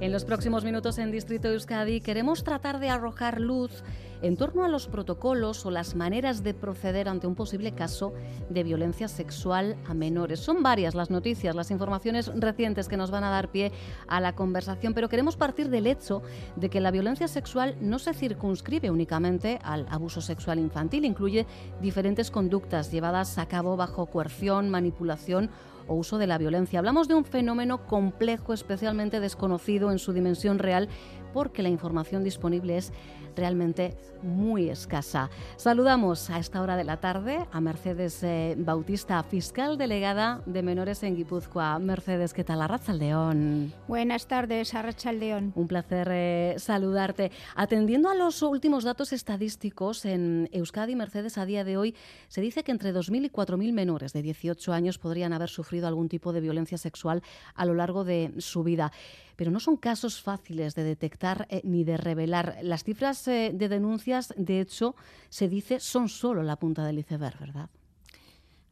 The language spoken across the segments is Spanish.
En los próximos minutos en Distrito Euskadi queremos tratar de arrojar luz en torno a los protocolos o las maneras de proceder ante un posible caso de violencia sexual a menores. Son varias las noticias, las informaciones recientes que nos van a dar pie a la conversación, pero queremos partir del hecho de que la violencia sexual no se circunscribe únicamente al abuso sexual infantil, incluye diferentes conductas llevadas a cabo bajo coerción, manipulación o uso de la violencia. Hablamos de un fenómeno complejo, especialmente desconocido en su dimensión real, porque la información disponible es realmente muy escasa. Saludamos a esta hora de la tarde a Mercedes eh, Bautista, fiscal delegada de menores en Guipúzcoa. Mercedes, ¿qué tal? Arrachaldeón. Buenas tardes, Arrachaldeón. Un placer eh, saludarte. Atendiendo a los últimos datos estadísticos en Euskadi, Mercedes, a día de hoy se dice que entre 2.000 y 4.000 menores de 18 años podrían haber sufrido algún tipo de violencia sexual a lo largo de su vida pero no son casos fáciles de detectar eh, ni de revelar. Las cifras eh, de denuncias, de hecho, se dice, son solo la punta del iceberg, ¿verdad?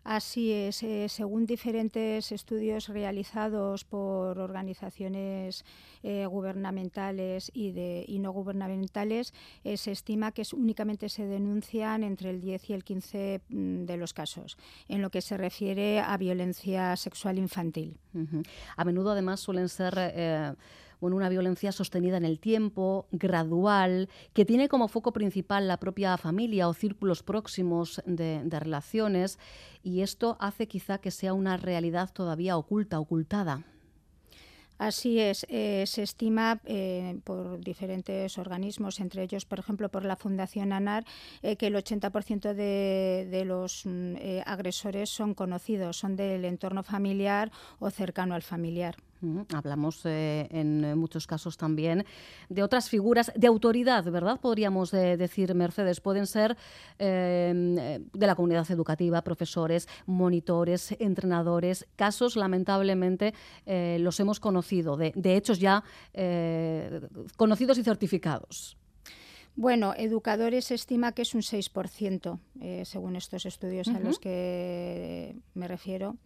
Así es, eh, según diferentes estudios realizados por organizaciones eh, gubernamentales y, de, y no gubernamentales, eh, se estima que únicamente se denuncian entre el 10 y el 15 mm, de los casos, en lo que se refiere a violencia sexual infantil. A menudo, además, suelen ser bueno, una violencia sostenida en el tiempo, gradual, que tiene como foco principal la propia familia o círculos próximos de, relaciones, y esto hace quizá que sea una realidad todavía oculta, ocultada. Así es, eh, se estima eh, por diferentes organismos, entre ellos, por ejemplo, por la Fundación ANAR, eh, que el 80% de, de los mm, agresores son conocidos, son del entorno familiar o cercano al familiar. Hablamos eh, en muchos casos también de otras figuras de autoridad, ¿verdad? Podríamos eh, decir, Mercedes, pueden ser em, de la comunidad educativa, profesores, monitores, entrenadores. Casos, lamentablemente, eh, los hemos conocido, de, hechos ya conocidos y certificados. Bueno, educadores se estima que es un 6%, según estos estudios a los que me refiero.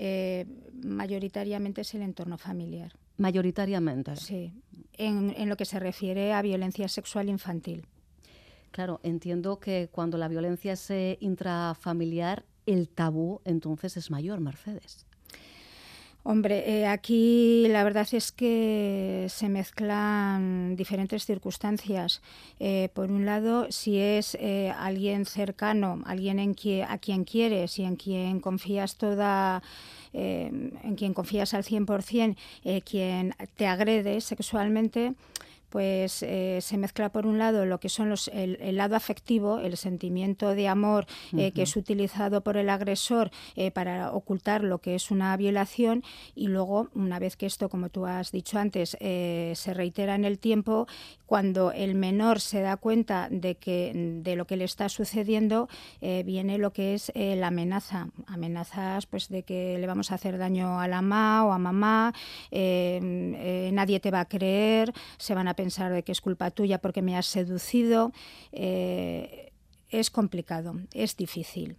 Eh, mayoritariamente es el entorno familiar. Mayoritariamente. Sí, en, lo que se refiere a violencia sexual infantil. Claro, entiendo que cuando la violencia es eh, intrafamiliar, el tabú entonces es mayor, Mercedes. Hombre, eh, aquí la verdad es que se mezclan diferentes circunstancias. Eh, por un lado, si es eh, alguien cercano, alguien en a quien quieres y en quien confías toda en quien confías al 100%, quien te agrede sexualmente, pues eh, se mezcla por un lado lo que son los, el, lado afectivo, el sentimiento de amor eh, que es utilizado por el agresor eh, para ocultar lo que es una violación y luego una vez que esto, como tú has dicho antes, se reitera en el tiempo, cuando el menor se da cuenta de que de lo que le está sucediendo viene lo que es la amenaza, amenazas pues de que le vamos a hacer daño a la mamá o a mamá, nadie te va a creer, se van a pensar de que es culpa tuya porque me has seducido. Eh, es complicado, es difícil.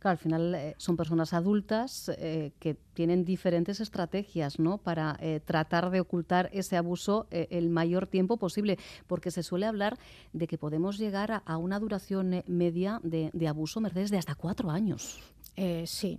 Claro, al final eh, son personas adultas eh, que tienen diferentes estrategias ¿no? para tratar de ocultar ese abuso el mayor tiempo posible, porque se suele hablar de que podemos llegar a, una duración media de, de, abuso, Mercedes, de hasta cuatro años. sí,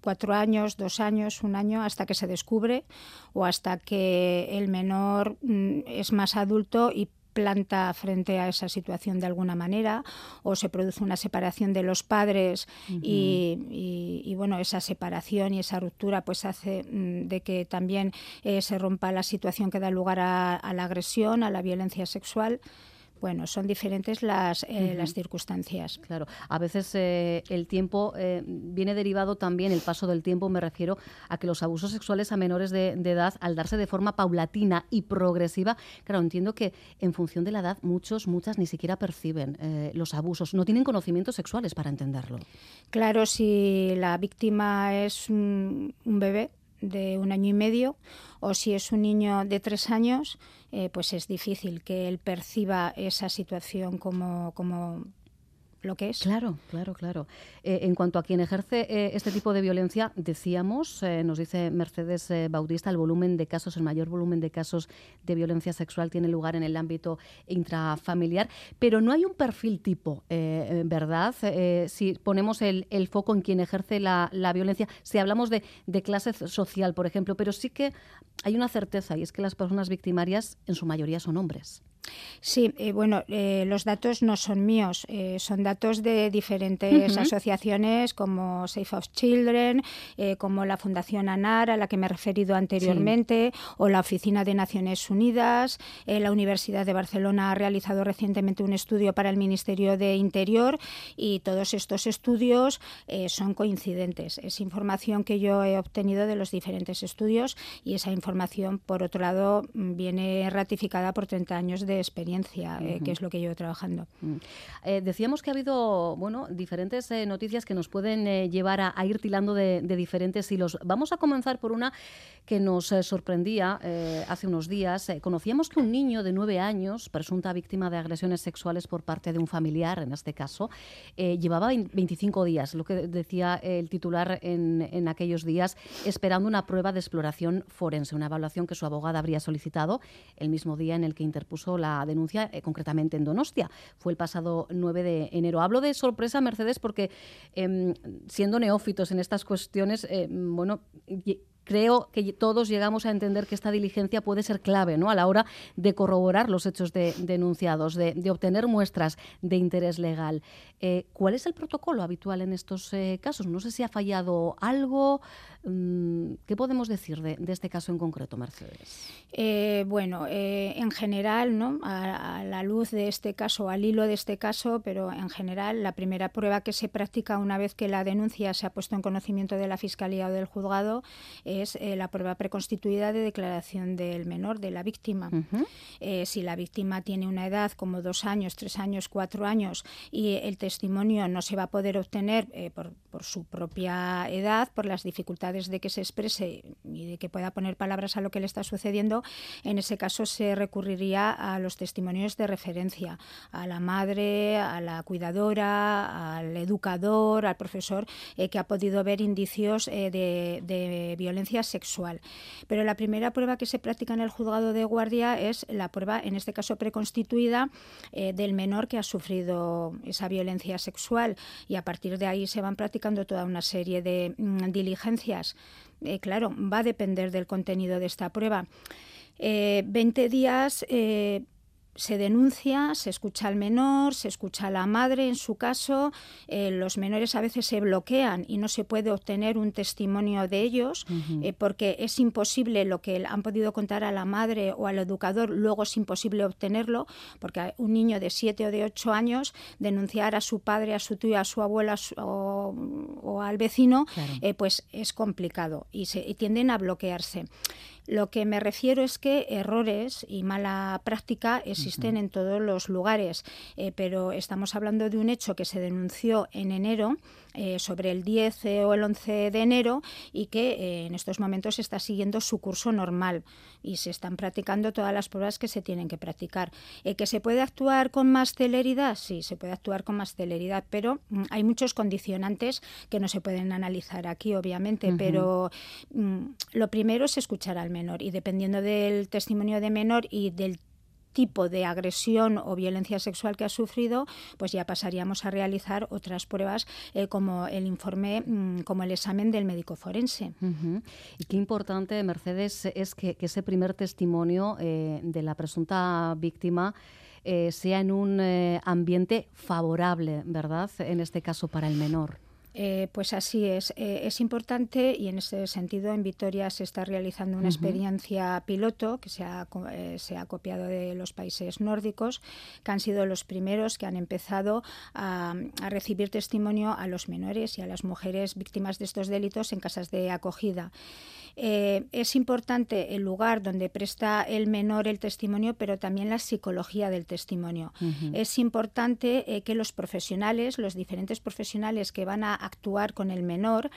cuatro años, dos años, un año, hasta que se descubre o hasta que el menor mm, es más adulto y planta frente a esa situación de alguna manera o se produce una separación de los padres y, bueno esa separación y esa ruptura pues hace mm, de que también eh, se rompa la situación que da lugar a la agresión a la violencia sexual bueno, son diferentes las, eh, las circunstancias. Claro, a veces eh, el tiempo eh, viene derivado también, el paso del tiempo, me refiero a que los abusos sexuales a menores de, edad, al darse de forma paulatina y progresiva, claro, entiendo que en función de la edad muchos, muchas ni siquiera perciben los abusos, no tienen conocimientos sexuales para entenderlo. Claro, si la víctima es un bebé, de un año y medio o si es un niño de tres años, eh, pues es difícil que él perciba esa situación como, como lo que es. Claro, claro, claro. Eh, en cuanto a quien ejerce eh, este tipo de violencia, decíamos, eh, nos dice Mercedes Bautista, el volumen de casos, el mayor volumen de casos de violencia sexual tiene lugar en el ámbito intrafamiliar, pero no hay un perfil tipo, ¿verdad? si ponemos el, foco en quien ejerce la, violencia, si hablamos de clase social, por ejemplo, pero sí que hay una certeza y es que las personas victimarias en su mayoría son hombres. Sí, eh, bueno, eh, los datos no son míos, eh, son datos de diferentes asociaciones como Safe of Children, como la Fundación ANAR, a la que me he referido anteriormente, o la Oficina de Naciones Unidas. la Universidad de Barcelona ha realizado recientemente un estudio para el Ministerio de Interior y todos estos estudios son coincidentes. Es información que yo he obtenido de los diferentes estudios y esa información, por otro lado, viene ratificada por 30 años de experiencia, eh, que es lo que llevo trabajando. Mm. Eh, decíamos que ha habido bueno, diferentes eh, noticias que nos pueden llevar a, ir tilando de, diferentes hilos. Vamos a comenzar por una que nos sorprendía hace unos días. conocíamos que un niño de nueve años, presunta víctima de agresiones sexuales por parte de un familiar, en este caso, llevaba 25 días, lo que decía el titular en, en aquellos días, esperando una prueba de exploración forense, una evaluación que su abogada habría solicitado el mismo día en el que interpuso la denuncia eh, concretamente en Donostia. Fue el pasado 9 de enero. Hablo de sorpresa, Mercedes, porque em, siendo neófitos en estas cuestiones, eh, bueno, creo que todos llegamos a entender que esta diligencia puede ser clave ¿no? a la hora de corroborar los hechos denunciados, de, obtener muestras de interés legal. Eh, ¿Cuál es el protocolo habitual en estos eh, casos? No sé si ha fallado algo. Mm, ¿Qué podemos decir de, este caso en concreto, Mercedes? Eh, bueno, en general, ¿no? A, a, la luz de este caso, al hilo de este caso, pero en general, la primera prueba que se practica una vez que la denuncia se ha puesto en conocimiento de la Fiscalía o del juzgado es eh, la prueba preconstituida de declaración del menor, de la víctima. Eh, si la víctima tiene una edad como dos años, tres años, cuatro años y el testimonio no se va a poder obtener eh, por, por, su propia edad, por las dificultades de que se exprese y de que pueda poner palabras a lo que le está sucediendo, en ese caso se recurriría a los testimonios de referencia, a la madre, a la cuidadora, al educador, al profesor, que ha podido ver indicios de, de violencia sexual. Pero la primera prueba que se practica en el juzgado de guardia es la prueba, en este caso preconstituida, eh, del menor que ha sufrido esa violencia sexual y a partir de ahí se van practicando toda una serie de mm, diligencias. Eh, claro, va a depender del contenido de esta prueba. 20 eh, días se denuncia, se escucha al menor, se escucha a la madre en su caso, eh, los menores a veces se bloquean y no se puede obtener un testimonio de ellos eh, porque es imposible lo que han podido contar a la madre o al educador, luego es imposible obtenerlo porque un niño de 7 o de 8 años denunciar a su padre, a su tío, a su abuela o, al vecino, eh, pues es complicado y, se, y tienden a bloquearse. Lo que me refiero es que errores y mala práctica existen en todos los lugares, eh, pero estamos hablando de un hecho que se denunció en enero, eh, sobre el 10 o el 11 de enero, y que eh, en estos momentos está siguiendo su curso normal y se están practicando todas las pruebas que se tienen que practicar. ¿Que se puede actuar con más celeridad? Sí, se puede actuar con más celeridad, pero mm, hay muchos condicionantes que no se pueden analizar aquí, obviamente, pero mm, lo primero es escuchar al menor y dependiendo del testimonio de menor y del tipo de agresión o violencia sexual que ha sufrido, pues ya pasaríamos a realizar otras pruebas eh, como el informe, mm, como el examen del médico forense. Y qué importante, Mercedes, es que, ese primer testimonio eh, de la presunta víctima eh, sea en un ambiente favorable, ¿verdad? En este caso para el menor. Eh, pues así es. Eh, es importante y en ese sentido en Vitoria se está realizando una experiencia piloto que se ha, eh, se ha, copiado de los países nórdicos, que han sido los primeros que han empezado a, a, recibir testimonio a los menores y a las mujeres víctimas de estos delitos en casas de acogida. Es importante el lugar donde presta el menor el testimonio, pero también la psicología del testimonio. Es importante que los profesionales, los diferentes profesionales que van a actuar con el menor,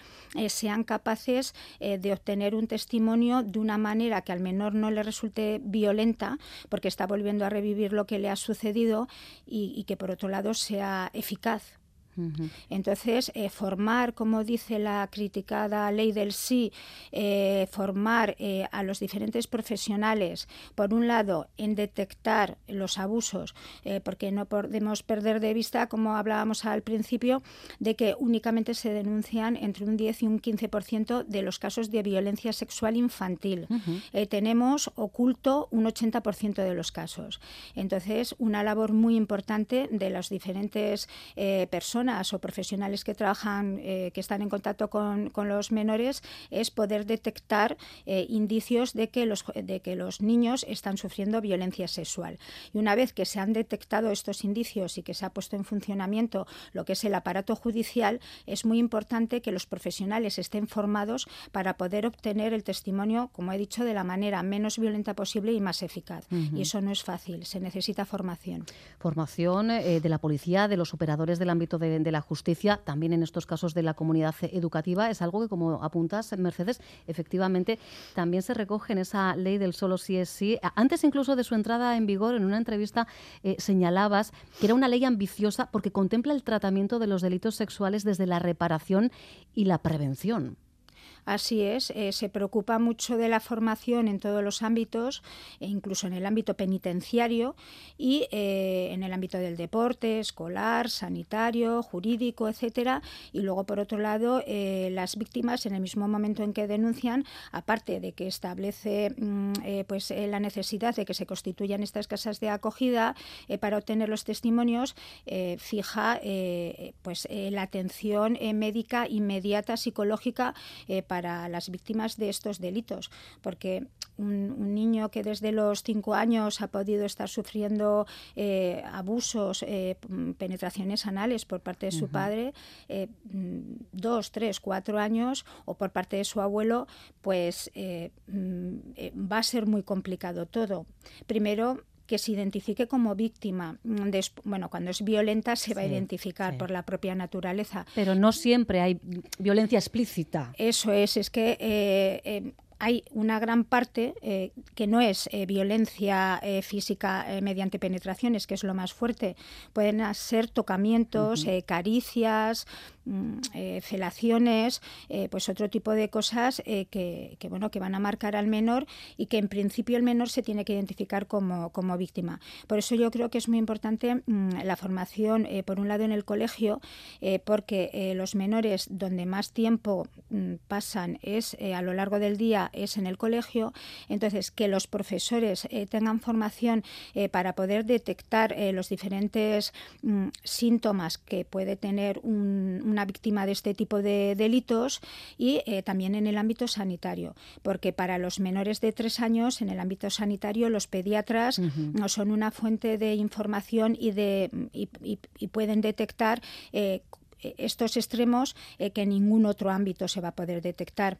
sean capaces de obtener un testimonio de una manera que al menor no le resulte violenta, porque está volviendo a revivir lo que le ha sucedido y que por otro lado sea eficaz entonces, eh, formar, como dice la criticada ley del sí, eh, formar eh, a los diferentes profesionales, por un lado, en detectar los abusos, porque no podemos perder de vista, como hablábamos al principio, de que únicamente se denuncian entre un 10 y un 15% de los casos de violencia sexual infantil. tenemos oculto un 80% de los casos. Entonces, una labor muy importante de las diferentes personas o profesionales que trabajan, eh, que están en contacto con, los menores, es poder detectar eh, indicios de que, los, de que los niños están sufriendo violencia sexual. Y una vez que se han detectado estos indicios y que se ha puesto en funcionamiento lo que es el aparato judicial, es muy importante que los profesionales estén formados para poder obtener el testimonio, como he dicho, de la manera menos violenta posible y más eficaz. Y eso no es fácil, se necesita formación. Formación eh, de la policía, de los operadores del ámbito de de la justicia, también en estos casos de la comunidad educativa, es algo que, como apuntas, Mercedes, efectivamente también se recoge en esa ley del solo sí es sí. Antes incluso de su entrada en vigor, en una entrevista eh, señalabas que era una ley ambiciosa porque contempla el tratamiento de los delitos sexuales desde la reparación y la prevención. Así es, eh, se preocupa mucho de la formación en todos los ámbitos, e incluso en el ámbito penitenciario y eh, en el ámbito del deporte, escolar, sanitario, jurídico, etcétera. Y luego, por otro lado, eh, las víctimas, en el mismo momento en que denuncian, aparte de que establece mm, pues la necesidad de que se constituyan estas casas de acogida para obtener los testimonios, fija pues la atención médica inmediata psicológica para para las víctimas de estos delitos, porque un, niño que desde los cinco años ha podido estar sufriendo eh, abusos, eh, penetraciones anales por parte de su padre, eh, dos, tres, cuatro años, o por parte de su abuelo, pues mm, va a ser muy complicado todo. Primero, que se identifique como víctima. Mm, bueno, cuando es violenta se va a identificar por la propia naturaleza. Pero no siempre hay violencia explícita. Eso es, es que eh, eh, hay una gran parte eh, que no es violencia física mediante penetraciones, que es lo más fuerte. Pueden ser tocamientos, caricias, eh, felaciones, eh, pues otro tipo de cosas eh, que, bueno, que van a marcar al menor y que en principio el menor se tiene que identificar como, como víctima. Por eso yo creo que es muy importante mm, la formación, por un lado en el colegio, porque los menores donde más tiempo mm, pasan es a lo largo del día es en el colegio, entonces que los profesores tengan formación para poder detectar los diferentes síntomas que puede tener un una víctima de este tipo de delitos y eh, también en el ámbito sanitario, porque para los menores de tres años, en el ámbito sanitario, los pediatras no son una fuente de información y, de, y, pueden detectar eh, estos extremos eh, que en ningún otro ámbito se va a poder detectar.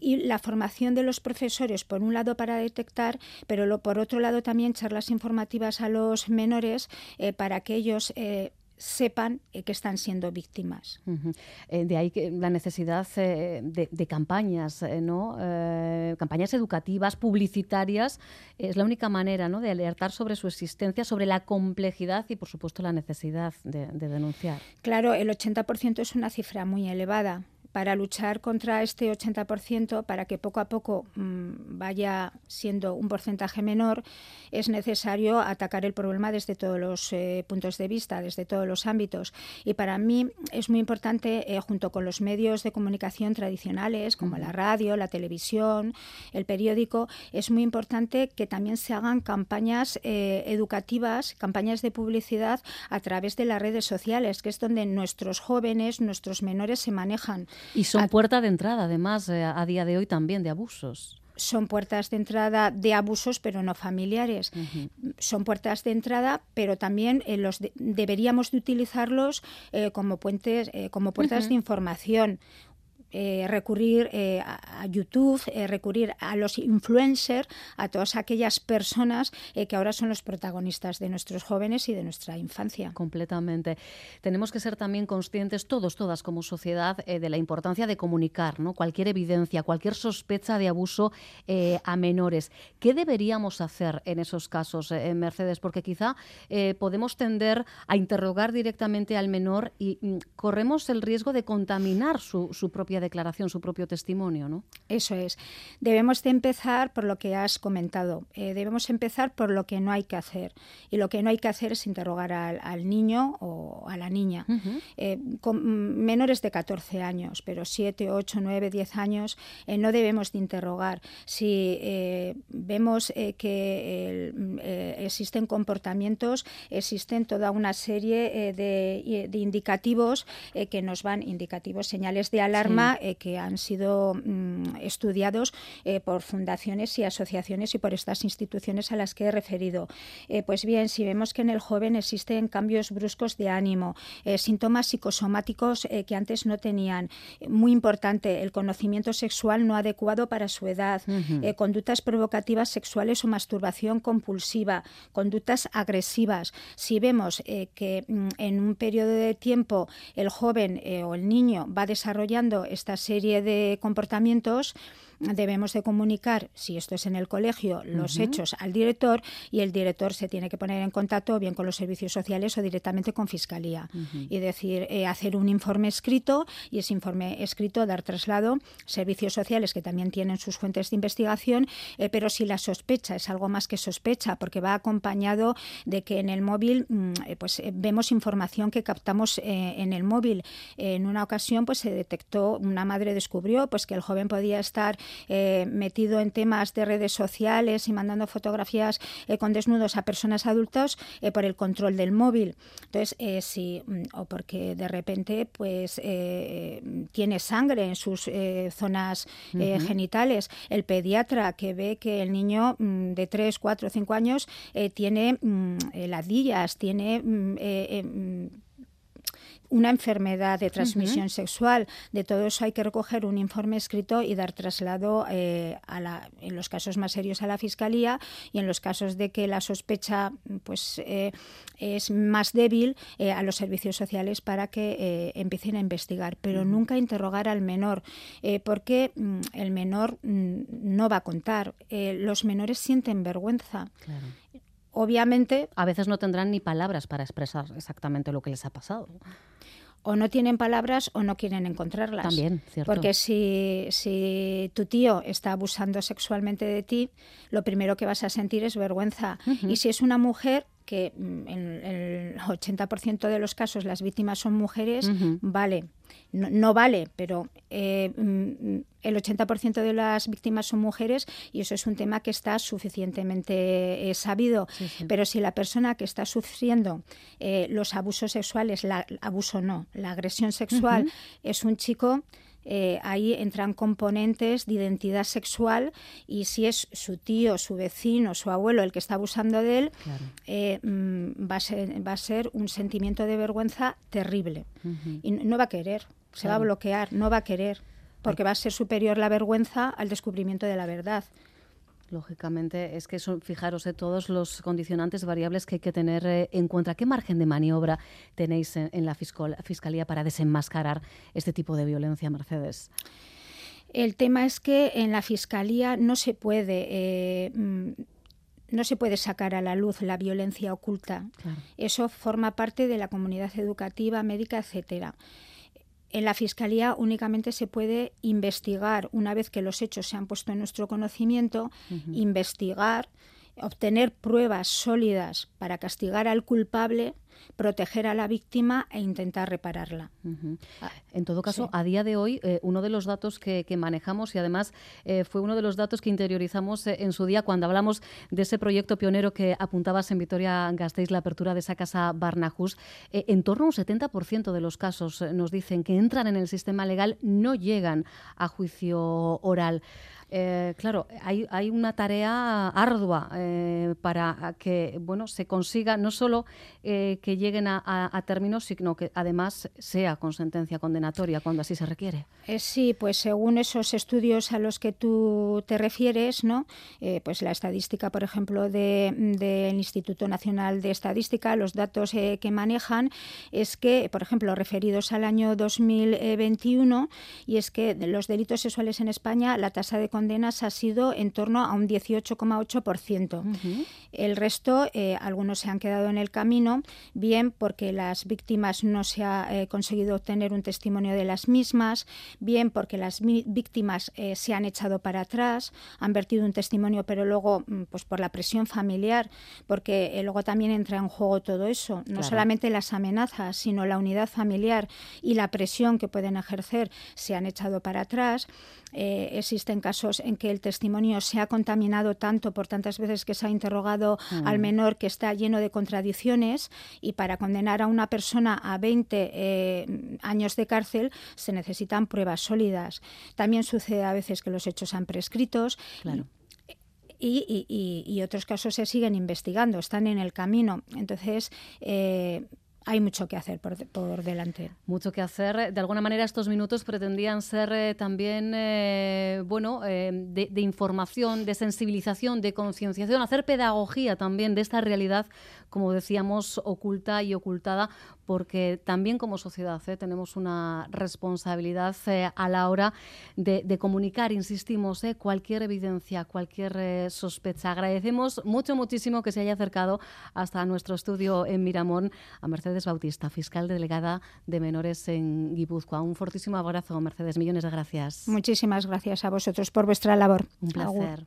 Y la formación de los profesores, por un lado, para detectar, pero por otro lado también charlas informativas a los menores para que ellos sepan eh, que están siendo víctimas. Eh, de ahí que la necesidad eh, de, campañas, ¿no? campañas educativas, publicitarias, es la única manera ¿no? de alertar sobre su existencia, sobre la complejidad y, por supuesto, la necesidad de, de denunciar. Claro, el 80% es una cifra muy elevada para luchar contra este 80%, para que poco a poco mm, vaya siendo un porcentaje menor, es necesario atacar el problema desde todos los eh, puntos de vista, desde todos los ámbitos. Y para mí es muy importante, eh, junto con los medios de comunicación tradicionales, como la radio, la televisión, el periódico, es muy importante que también se hagan campañas eh, educativas, campañas de publicidad a través de las redes sociales, que es donde nuestros jóvenes, nuestros menores se manejan. Y son puerta de entrada, además, eh, a día de hoy también de abusos. Son puertas de entrada de abusos, pero no familiares. Son puertas de entrada, pero también eh, los deberíamos de utilizarlos eh, como puentes, como puertas de información eh, recurrir eh, a, YouTube, eh, recurrir a los influencers, a todas aquellas personas que ahora son los protagonistas de nuestros jóvenes y de nuestra infancia. Completamente. Tenemos que ser también conscientes, todos, todas como sociedad, de la importancia de comunicar ¿no? cualquier evidencia, cualquier sospecha de abuso a menores. ¿Qué deberíamos hacer en esos casos, Mercedes? Porque quizá podemos tender a interrogar directamente al menor y mm, corremos el riesgo de contaminar su, su propia declaración, su propio testimonio, ¿no? Eso es. Debemos de empezar por lo que has comentado. Eh, debemos empezar por lo que no hay que hacer. Y lo que no hay que hacer es interrogar al, niño o a la niña. Eh, con menores de 14 años, pero 7, 8, 9, 10 años, eh, no debemos de interrogar. Si vemos que existen comportamientos, existen toda una serie de, de, indicativos que nos van, indicativos, señales de alarma eh, que han sido mm, estudiados eh, por fundaciones y asociaciones y por estas instituciones a las que he referido. Eh, pues bien, si vemos que en el joven existen cambios bruscos de ánimo, síntomas psicosomáticos que antes no tenían, muy importante, el conocimiento sexual no adecuado para su edad, conductas provocativas sexuales o masturbación compulsiva, conductas agresivas. Si vemos que mm, en un periodo de tiempo el joven o el niño va desarrollando esta serie de comportamientos debemos de comunicar, si esto es en el colegio, los hechos al director y el director se tiene que poner en contacto bien con los servicios sociales o directamente con Fiscalía. Y decir, eh, hacer un informe escrito y ese informe escrito dar traslado, servicios sociales que también tienen sus fuentes de investigación, eh, pero si la sospecha es algo más que sospecha, porque va acompañado de que en el móvil mm, eh, pues vemos información que captamos en el móvil. En una ocasión pues se detectó, una madre descubrió pues que el joven podía estar eh, metido en temas de redes sociales y mandando fotografías eh, con desnudos a personas adultas eh, por el control del móvil. Entonces, sí, mm, o porque de repente pues tiene sangre en sus zonas genitales. El pediatra que ve que el niño mm, de 3, 4, 5 años tiene mm, ladillas, tiene una enfermedad de transmisión sexual. De todo eso hay que recoger un informe escrito y dar traslado eh, a la, en los casos más serios a la fiscalía y en los casos de que la sospecha pues eh, es más débil eh, a los servicios sociales para que empiecen a investigar, pero nunca interrogar al menor, porque mm, el menor mm, no va a contar. los menores sienten vergüenza. Obviamente. A veces no tendrán ni palabras para expresar exactamente lo que les ha pasado o no tienen palabras o no quieren encontrarlas. También, cierto. Porque si, si tu tío está abusando sexualmente de ti, lo primero que vas a sentir es vergüenza. Y si es una mujer, que mm, en el 80% de los casos las víctimas son mujeres, vale. No, vale, pero eh, mm, el 80% de las víctimas son mujeres y eso es un tema que está suficientemente eh, sabido. Pero si la persona que está sufriendo eh, los abusos sexuales, la, abuso no, la agresión sexual es un chico, eh, ahí entran componentes de identidad sexual y si es su tío, su vecino, su abuelo el que está abusando de él, eh, mm, va, a ser, va a ser un sentimiento de vergüenza terrible. Y no va a querer, se va a bloquear, no va a querer, porque va a ser superior la vergüenza al descubrimiento de la verdad. Lógicamente, es que son, fijaros, de todos los condicionantes variables que hay que tener eh, en cuenta. ¿Qué margen de maniobra tenéis en, la Fiscalía para desenmascarar este tipo de violencia, Mercedes? El tema es que en la Fiscalía no se puede... Eh, mm, no se puede sacar a la luz la violencia oculta. Eso forma parte de la comunidad educativa, médica, etcétera. En la Fiscalía únicamente se puede investigar, una vez que los hechos se han puesto en nuestro conocimiento, investigar, obtener pruebas sólidas para castigar al culpable proteger a la víctima e intentar repararla. Ah, en todo caso, a día de hoy, eh, uno de los datos que, manejamos y además eh, fue uno de los datos que interiorizamos eh, en su día cuando hablamos de ese proyecto pionero que apuntabas en Vitoria Gasteiz, la apertura de esa casa Barnahus, en torno a un 70% de los casos nos dicen que entran en el sistema legal no llegan a juicio oral. Claro, hay, una tarea ardua para que bueno se consiga no solo que lleguen a, a, términos, sino que además sea con sentencia condenatoria cuando así se requiere. sí, pues según esos estudios a los que tú te refieres, ¿no? pues la estadística, por ejemplo, del de, Instituto Nacional de Estadística, los datos que manejan es que, por ejemplo, referidos al año 2021, y es que los delitos sexuales en España, la tasa de condenas ha sido en torno a un 18,8%. El resto, eh, algunos se han quedado en el camino, bien porque las víctimas no se ha eh, conseguido obtener un testimonio de las mismas, bien porque las víctimas eh, se han echado para atrás, han vertido un testimonio, pero luego, mm, pues por la presión familiar, porque luego también entra en juego todo eso, no solamente las amenazas, sino la unidad familiar y la presión que pueden ejercer se han echado para atrás. Eh, existen casos en que el testimonio se ha contaminado tanto por tantas veces que se ha interrogado mm. al menor que está lleno de contradicciones y para condenar a una persona a 20 eh, años de cárcel se necesitan pruebas sólidas. También sucede a veces que los hechos han prescritos. Y, otros casos se siguen investigando, están en el camino. Entonces, eh, hay mucho que hacer por, delante. Mucho que hacer. De alguna manera estos minutos pretendían ser eh, también, eh, bueno, eh, de, de, información, de sensibilización, de concienciación, hacer pedagogía también de esta realidad, como decíamos, oculta y ocultada porque también como sociedad ¿eh? tenemos una responsabilidad eh, a la hora de, comunicar, insistimos, ¿eh? cualquier evidencia, cualquier sospecha. Agradecemos mucho, muchísimo que se haya acercado hasta nuestro estudio en Miramón a Mercedes Bautista, fiscal delegada de menores en Guipúzcoa. Un fortísimo abrazo, Mercedes. Millones de gracias. Muchísimas gracias a vosotros por vuestra labor. Un placer.